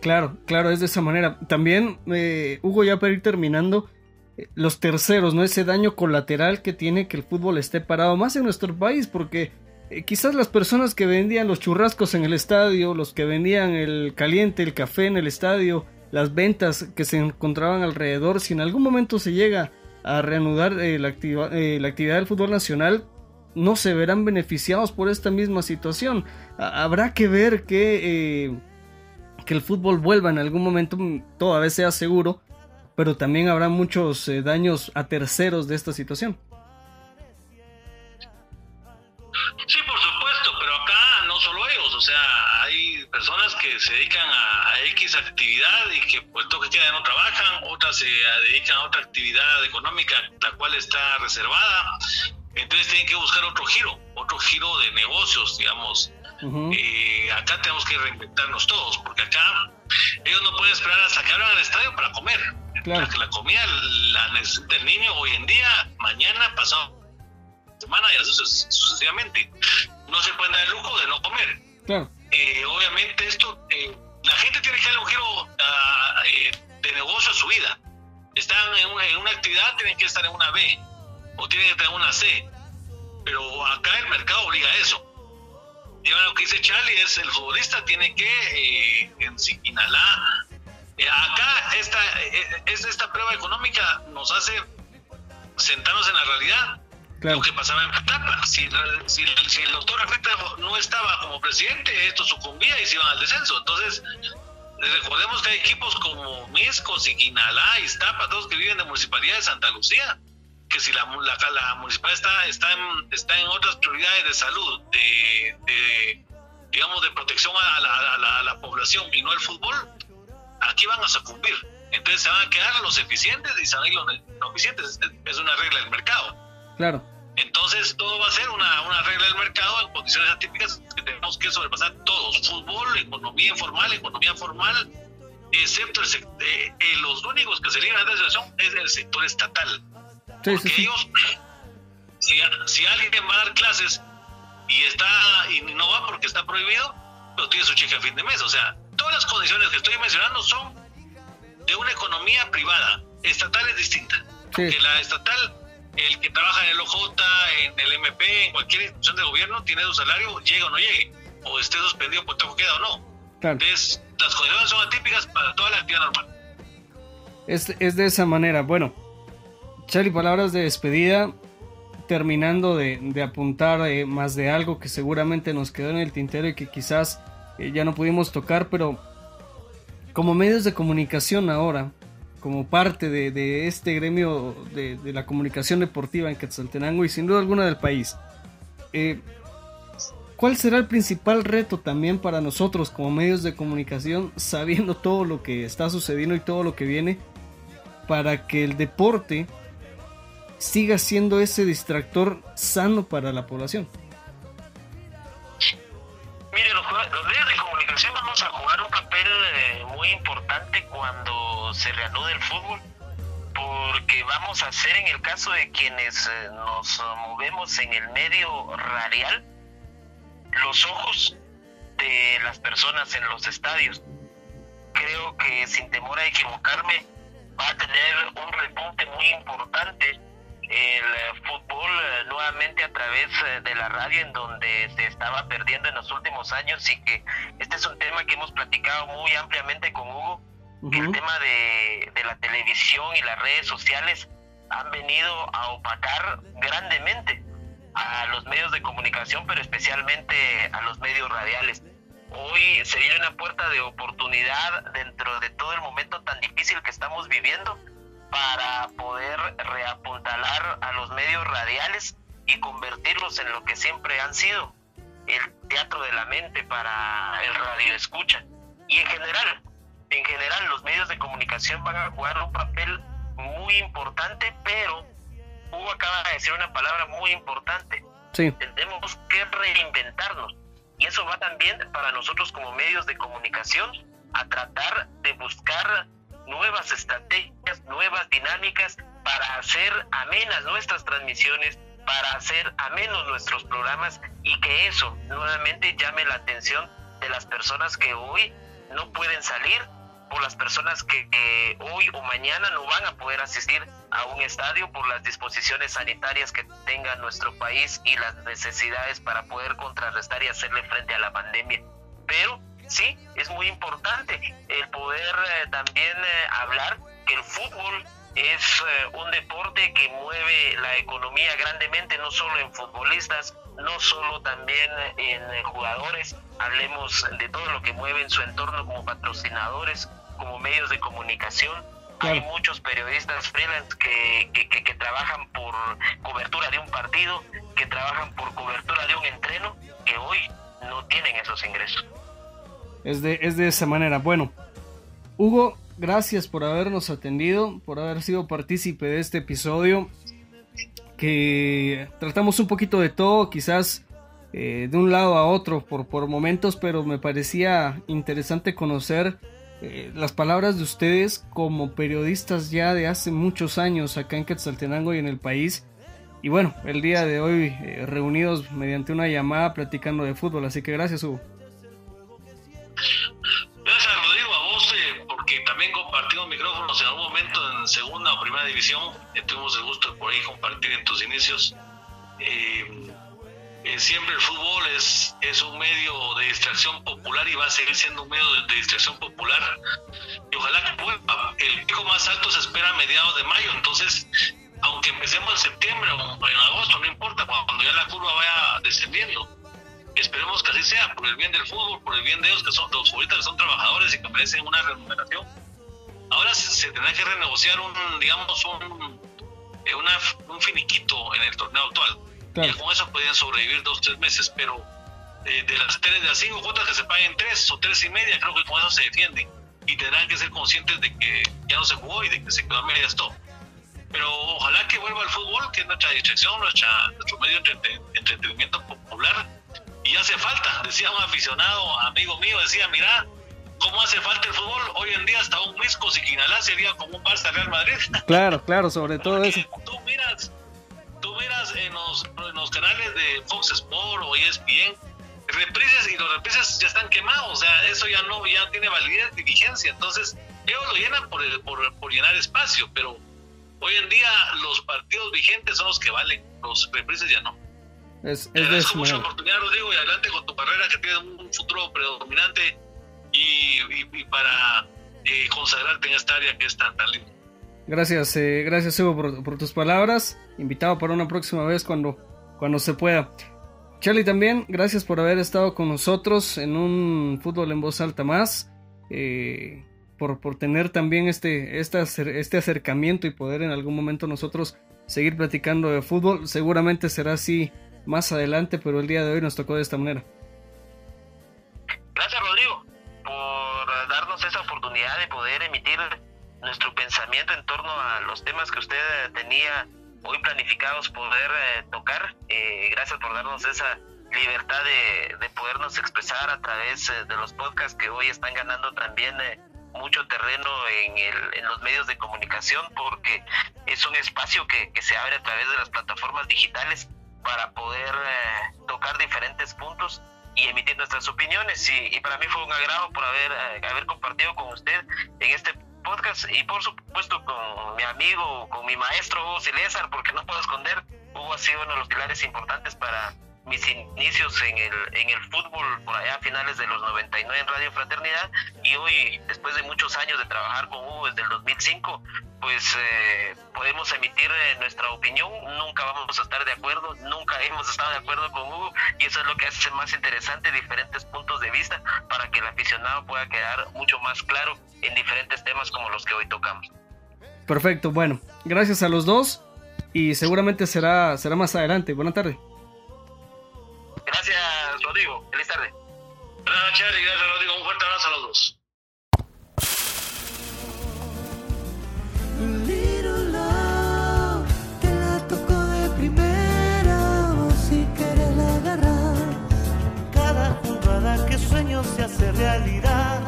Claro, claro, es de esa manera. También, eh, Hugo, ya para ir terminando, eh, los terceros, ¿no? Ese daño colateral que tiene que el fútbol esté parado, más en nuestro país, porque eh, quizás las personas que vendían los churrascos en el estadio, los que vendían el caliente, el café en el estadio, las ventas que se encontraban alrededor, si en algún momento se llega a reanudar eh, la, eh, la, actividad del fútbol nacional, no se verán beneficiados por esta misma situación. habrá que ver que, eh, que el fútbol vuelva en algún momento, todavía sea seguro, pero también habrá muchos daños a terceros de esta situación. Sí, personas que se dedican a, X actividad y que pues toque que no trabajan, otras se dedican a otra actividad económica la cual está reservada, entonces tienen que buscar otro giro, otro giro de negocios, digamos. Eh, acá tenemos que reinventarnos todos, porque acá ellos no pueden esperar hasta que abran el estadio para comer. Claro. La, la comida la necesita el niño hoy en día, mañana, pasado semana y así sucesivamente. No se puede dar el lujo de no comer. Eh, obviamente esto, eh, la gente tiene que darle un giro eh, de negocio a su vida. Están en una, en una, actividad, tienen que estar en una B o tienen que estar en una C. Pero acá el mercado obliga a eso. Y lo que dice Charlie es el futbolista tiene que inhalar. acá esta, es, esta prueba económica nos hace sentarnos en la realidad. Lo que pasaba en Petapa. Si, si, el doctor Afecta no estaba como presidente, esto sucumbía y se iban al descenso. Entonces, recordemos que hay equipos como Miscos y Quinalá, Iztapa, todos que viven de municipalidad de Santa Lucía, que si la, la, municipalidad está, está, en, otras prioridades de salud, de, digamos, de protección a la, la población y no el fútbol, aquí van a sucumbir. Entonces se van a quedar los eficientes y se van a ir los no eficientes. Es una regla del mercado. Claro. Entonces todo va a ser una, una regla del mercado en condiciones atípicas que tenemos que sobrepasar todos. Fútbol, economía informal, economía formal, excepto el, eh, eh, los únicos que se libran de esa situación es el sector estatal. Sí, porque ellos, si, si, alguien va a dar clases y está y no va porque está prohibido, pero tiene su cheque a fin de mes. O sea, todas las condiciones que estoy mencionando son de una economía privada. Estatal es distinta. Porque la estatal, el que trabaja en el OJ, en el MP, en cualquier institución de gobierno, tiene su salario, llegue o no llegue, o esté suspendido por todo queda o no. Entonces, las condiciones son atípicas para toda la actividad normal. Es, es de esa manera. Bueno, Charlie, palabras de despedida. Terminando de, de apuntar eh, más de algo que seguramente nos quedó en el tintero y que quizás eh, ya no pudimos tocar, pero como medios de comunicación ahora, como parte de, este gremio de, la comunicación deportiva en Quetzaltenango y sin duda alguna del país, eh, ¿cuál será el principal reto también para nosotros como medios de comunicación, [laughs] sabiendo todo lo que está sucediendo y todo lo que viene, para que el deporte siga siendo ese distractor sano para la población? Mire, los, medios de comunicación vamos a jugar un papel eh, muy importante cuando se reanude el fútbol, porque vamos a ser en el caso de quienes eh, nos movemos en el medio radial, los ojos de las personas en los estadios. Creo que sin temor a equivocarme va a tener un repunte muy importante el eh, fútbol eh, nuevamente a través eh, de la radio en donde se estaba perdiendo en los últimos años y que este es un tema que hemos platicado muy ampliamente con Hugo, que el tema de, de la televisión y las redes sociales han venido a opacar grandemente a los medios de comunicación, pero especialmente a los medios radiales. Hoy se viene una puerta de oportunidad dentro de todo el momento tan difícil que estamos viviendo para poder reapuntalar a los medios radiales y convertirlos en lo que siempre han sido, el teatro de la mente para el radio escucha. Y en general, en general los medios de comunicación van a jugar un papel muy importante, pero Hugo acaba de decir una palabra muy importante. Tenemos que reinventarnos. Y eso va también para nosotros como medios de comunicación a tratar de buscar nuevas estrategias, nuevas dinámicas para hacer amenas nuestras transmisiones, para hacer amenos nuestros programas y que eso nuevamente llame la atención de las personas que hoy no pueden salir por las personas que, hoy o mañana no van a poder asistir a un estadio por las disposiciones sanitarias que tenga nuestro país y las necesidades para poder contrarrestar y hacerle frente a la pandemia. Pero sí, es muy importante el poder eh, también es eh, un deporte que mueve la economía grandemente, no solo en futbolistas, no solo también en jugadores, hablemos de todo lo que mueve en su entorno como patrocinadores, como medios de comunicación. Hay muchos periodistas freelance que, que, que, trabajan por cobertura de un partido, que trabajan por cobertura de un entreno, que hoy no tienen esos ingresos. Es de, es de esa manera. Bueno, Hugo, gracias por habernos atendido, por haber sido partícipe de este episodio. Que tratamos un poquito de todo, quizás eh, de un lado a otro por, por momentos, pero me parecía interesante conocer eh, las palabras de ustedes como periodistas ya de hace muchos años acá en Quetzaltenango y en el país. Y bueno, el día de hoy eh, reunidos mediante una llamada platicando de fútbol, así que gracias Hugo. En algún momento en segunda o primera división. Eh, tuvimos el gusto de por ahí compartir en tus inicios. Eh, siempre el fútbol es, es un medio de distracción popular y va a seguir siendo un medio de, distracción popular. Y ojalá que pueda. El pico más alto se espera a mediados de mayo, entonces aunque empecemos en septiembre o en agosto, no importa, cuando ya la curva vaya descendiendo. Esperemos que así sea, por el bien del fútbol, por el bien de ellos que son los futbolistas que son trabajadores y que merecen una remuneración. Ahora se, tendrá que renegociar un, digamos, un, eh, un finiquito en el torneo actual. Y con eso podrían sobrevivir dos o tres meses, pero eh, de las tres, de las cinco cuotas que se paguen tres o tres y media, creo que con eso se defienden. Y tendrán que ser conscientes de que ya no se jugó y de que se quedó a medias todo pero ojalá que vuelva al fútbol, que es nuestra distracción, nuestra, nuestro medio de entretenimiento popular. Y hace falta, decía un aficionado, amigo mío, decía, mira, ¿cómo hace falta el fútbol? Hoy en día hasta un Misco Siquinalá sería como un Barça Real Madrid. [laughs] Claro, claro, sobre todo eso. Tú miras, tú miras en los, en los canales de Fox Sport o ESPN, reprises y los reprises ya están quemados, o sea, eso ya no, ya tiene validez y vigencia, entonces ellos lo llenan por, por, por llenar espacio, pero Hoy en día los partidos vigentes son los que valen, los reprises ya no. Es, Te agradezco mucha oportunidad, Rodrigo, y adelante con tu carrera que tiene un futuro predominante y, para eh, consagrarte en esta área que es tan, tan linda. Gracias, eh, gracias Hugo por, tus palabras. Invitado para una próxima vez cuando, cuando se pueda. Charlie también, gracias por haber estado con nosotros en un fútbol en voz alta más. Eh, por, por tener también este, este, este acercamiento y poder en algún momento nosotros seguir platicando de fútbol. Seguramente será así más adelante, pero el día de hoy nos tocó de esta manera. Gracias Rodrigo darnos esa oportunidad de poder emitir nuestro pensamiento en torno a los temas que usted tenía hoy planificados poder eh, tocar. Eh, gracias por darnos esa libertad de, de, podernos expresar a través eh, de los podcasts que hoy están ganando también mucho terreno en, el, en los medios de comunicación porque es un espacio que, que, se abre a través de las plataformas digitales para poder eh, tocar diferentes puntos y emitir nuestras opiniones. Y, para mí fue un agrado por haber, eh, haber compartido con usted en este podcast y por supuesto con mi amigo, con mi maestro Hugo Silésar, porque no puedo esconder, Hugo ha sido uno de los pilares importantes para mis inicios en el, en el fútbol por allá a finales de los 99 en Radio Fraternidad y hoy, después de muchos años de trabajar con Hugo desde el 2005, pues eh, podemos emitir eh, nuestra opinión, nunca vamos a estar de acuerdo, nunca hemos estado de acuerdo con Hugo y eso es lo que hace más interesante diferentes puntos de vista para que el aficionado pueda quedar mucho más claro en diferentes temas como los que hoy tocamos. Perfecto, bueno, gracias a los dos y seguramente será, será más adelante. Buenas tardes. Gracias, Rodrigo. Feliz tarde. Gracias, Charlie. Gracias, Rodrigo. Un fuerte abrazo a los dos. Cada jugada que sueño se hace realidad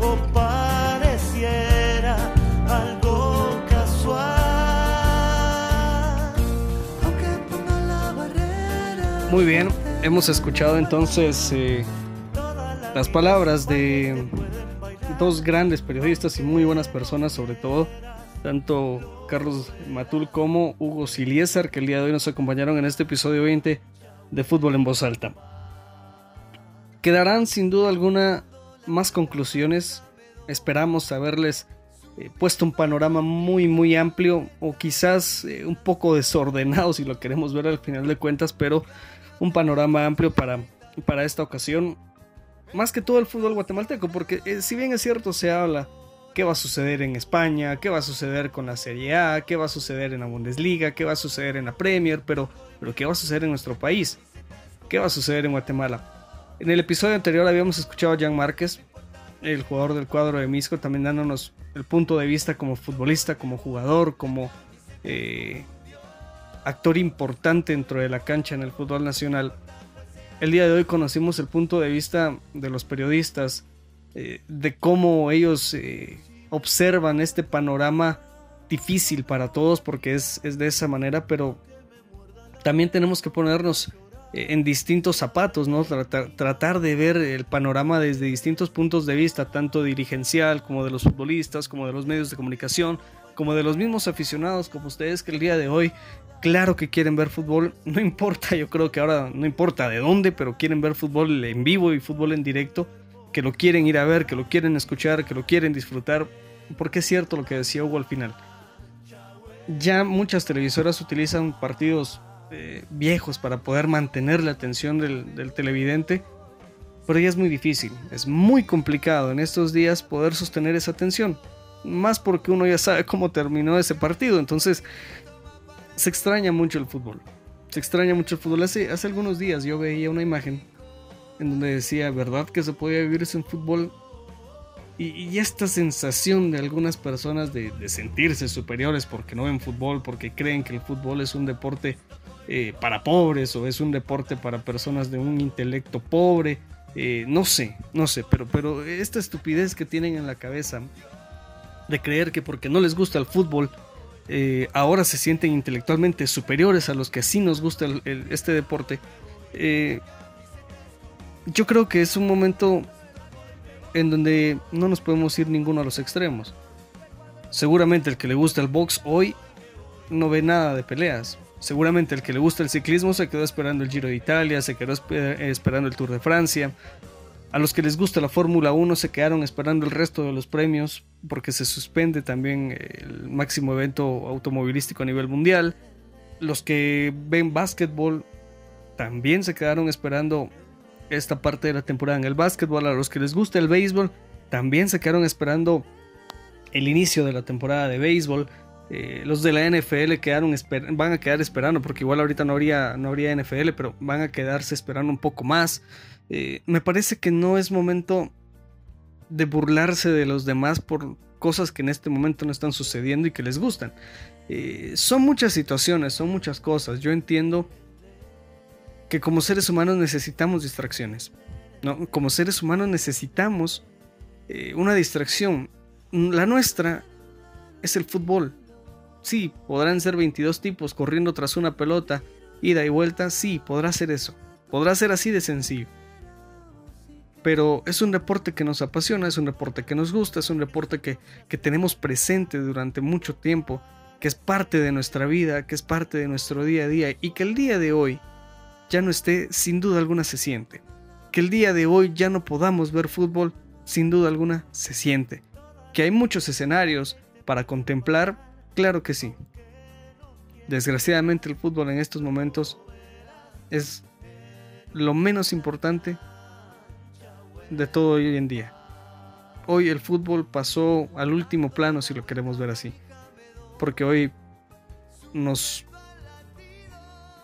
o pareciera algo casual. Muy bien, hemos escuchado entonces eh, las palabras de dos grandes periodistas y muy buenas personas sobre todo, tanto Carlos Matul como Hugo Siliesar, que el día de hoy nos acompañaron en este episodio 20 de Fútbol en Voz Alta. Quedarán sin duda alguna más conclusiones, esperamos haberles eh, puesto un panorama muy muy amplio o quizás eh, un poco desordenado [laughs] si lo queremos ver al final de cuentas, pero un panorama amplio para, para esta ocasión. Más que todo el fútbol guatemalteco, porque eh, si bien es cierto, se habla qué va a suceder en España, qué va a suceder con la Serie A, qué va a suceder en la Bundesliga, qué va a suceder en la Premier, pero, pero qué va a suceder en nuestro país, qué va a suceder en Guatemala. En el episodio anterior habíamos escuchado a Jan Márquez, el jugador del cuadro de Misco, también dándonos el punto de vista como futbolista, como jugador, como eh, actor importante dentro de la cancha en el fútbol nacional. El día de hoy conocimos el punto de vista de los periodistas, eh, de cómo ellos eh, observan este panorama difícil para todos porque es, de esa manera, pero también tenemos que ponernos eh, en distintos zapatos, ¿no? tratar de ver el panorama desde distintos puntos de vista, tanto dirigencial como de los futbolistas, como de los medios de comunicación, como de los mismos aficionados como ustedes que el día de hoy claro que quieren ver fútbol, [laughs] no importa, yo creo que ahora no importa de dónde, pero quieren ver fútbol en vivo y fútbol en directo, que lo quieren ir a ver, que lo quieren escuchar, que lo quieren disfrutar, porque es cierto lo que decía Hugo al final. ya muchas televisoras utilizan partidos eh, viejos para poder mantener la atención del, televidente, pero ya es muy difícil, es muy complicado en estos días poder sostener esa atención, más porque uno ya sabe cómo terminó ese partido, entonces se extraña mucho el fútbol, se extraña mucho el fútbol. Hace, hace algunos días yo veía una imagen en donde decía, ¿verdad que se podía vivir sin fútbol? Y, esta sensación de algunas personas de, sentirse superiores porque no ven fútbol, porque creen que el fútbol es un deporte eh, para pobres o es un deporte para personas de un intelecto pobre, eh, no sé, no sé, pero, pero esta estupidez que tienen en la cabeza de creer que porque no les gusta el fútbol, eh, ahora se sienten intelectualmente superiores a los que sí nos gusta este deporte, yo creo que es un momento en donde no nos podemos ir ninguno a los extremos. Seguramente el que le gusta el box hoy no ve nada de peleas. Seguramente el que le gusta el ciclismo se quedó esperando el Giro de Italia, se quedó esperando el Tour de Francia. A los que les gusta la Fórmula 1 se quedaron esperando el resto de los premios porque se suspende también el máximo evento automovilístico a nivel mundial. Los que ven básquetbol también se quedaron esperando esta parte de la temporada en el básquetbol. A los que les gusta el béisbol, también se quedaron esperando el inicio de la temporada de béisbol. Eh, los de la NFL quedaron van a quedar esperando, porque igual ahorita no habría, no habría NFL, pero van a quedarse esperando un poco más. Eh, me parece que no es momento de burlarse de los demás por cosas que en este momento no están sucediendo y que les gustan. Eh, son muchas situaciones, son muchas cosas. Yo entiendo que como seres humanos necesitamos distracciones. ¿no? Como seres humanos necesitamos eh, una distracción. La nuestra es el fútbol. Sí, podrán ser 22 tipos corriendo tras una pelota, ida y vuelta. Sí, podrá ser eso. Podrá ser así de sencillo. Pero es un deporte que nos apasiona, es un deporte que nos gusta, es un deporte que, que tenemos presente durante mucho tiempo, que es parte de nuestra vida, que es parte de nuestro día a día y que el día de hoy ya no esté, sin duda alguna se siente. Que el día de hoy ya no podamos ver fútbol, sin duda alguna se siente. Que hay muchos escenarios para contemplar, claro que sí. Desgraciadamente el fútbol en estos momentos es lo menos importante de todo hoy en día. Hoy el fútbol pasó al último plano si lo queremos ver así. Porque hoy nos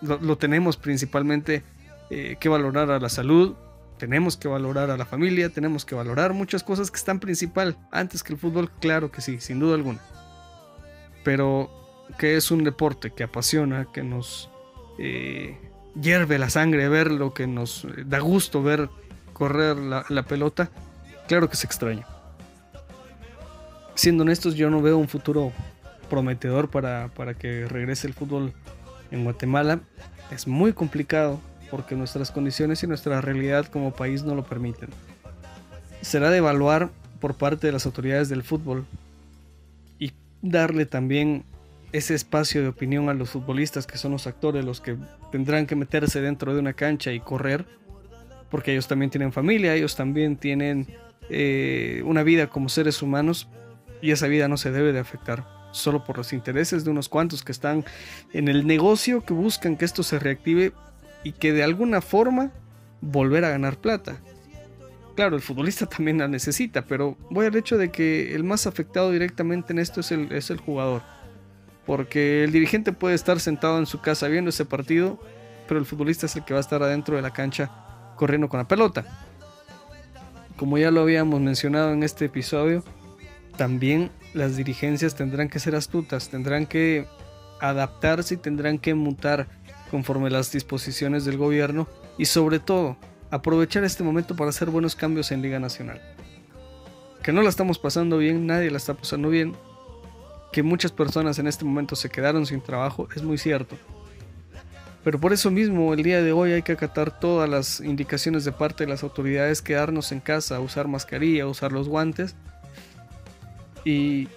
lo, tenemos principalmente eh, que valorar a la salud, tenemos que valorar a la familia, tenemos que valorar muchas cosas que están principal antes que el fútbol, claro que sí, sin duda alguna. Pero que es un deporte que apasiona, que nos eh, hierve la sangre verlo, que nos da gusto ver correr la, pelota, claro que se extraña. Siendo honestos, yo no veo un futuro prometedor para, para que regrese el fútbol en Guatemala es muy complicado porque nuestras condiciones y nuestra realidad como país no lo permiten. Será de evaluar por parte de las autoridades del fútbol y darle también ese espacio de opinión a los futbolistas que son los actores, los que tendrán que meterse dentro de una cancha y correr, porque ellos también tienen familia, ellos también tienen eh, una vida como seres humanos y esa vida no se debe de afectar solo por los intereses de unos cuantos que están en el negocio que buscan que esto se reactive y que de alguna forma volver a ganar plata. Claro, el futbolista [laughs] también la necesita, pero voy al hecho de que el más afectado directamente en esto es el, es el jugador. Porque el dirigente puede estar sentado en su casa viendo ese partido, pero el futbolista es el que va a estar adentro de la cancha corriendo con la pelota. Como ya lo habíamos mencionado en este episodio, también las dirigencias tendrán que ser astutas, tendrán que adaptarse y tendrán que mutar conforme las disposiciones del gobierno y sobre todo aprovechar este momento para hacer buenos cambios en Liga Nacional. Que no la estamos pasando bien, nadie la está pasando bien, que muchas personas en este momento se quedaron sin trabajo, es muy cierto. Pero por eso mismo el día de hoy hay que acatar todas las indicaciones de parte de las autoridades, quedarnos en casa, usar mascarilla, usar los guantes y,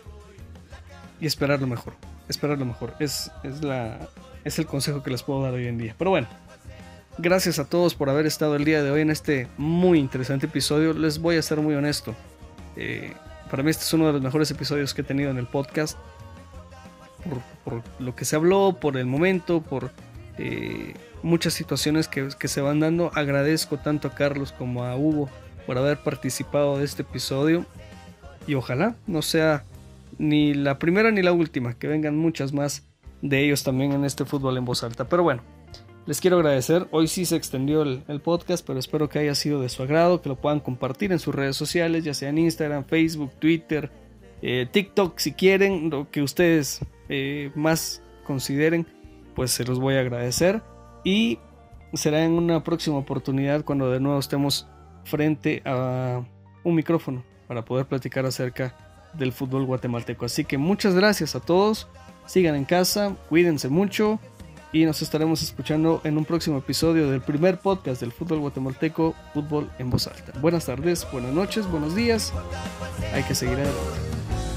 y esperar lo mejor. Esperar lo mejor. Es, es, la, es el consejo que les puedo dar hoy en día. Pero bueno, gracias a todos por haber estado el día de hoy en este muy interesante episodio. Les voy a ser muy honesto. Eh, para mí este es uno de los mejores episodios que he tenido en el podcast. por, lo que se habló, por el momento, por eh, muchas situaciones que, se van dando. Agradezco tanto a Carlos como a Hugo por haber participado de este episodio y ojalá no sea ni la primera ni la última, que vengan muchas más de ellos también en este fútbol en voz alta. Pero bueno, les quiero agradecer. Hoy sí se extendió el, podcast, pero espero que haya sido de su agrado, que lo puedan compartir en sus redes sociales, ya sea en Instagram, Facebook, Twitter, eh, TikTok, si quieren, lo que ustedes eh, más consideren, pues se los voy a agradecer. Y será en una próxima oportunidad cuando de nuevo estemos frente a un micrófono para poder platicar acerca del fútbol guatemalteco. Así que muchas gracias a todos, sigan en casa, cuídense mucho y nos estaremos escuchando en un próximo episodio del primer podcast del fútbol guatemalteco, Fútbol en Voz Alta. Buenas tardes, buenas noches, buenos días, hay que seguir adelante.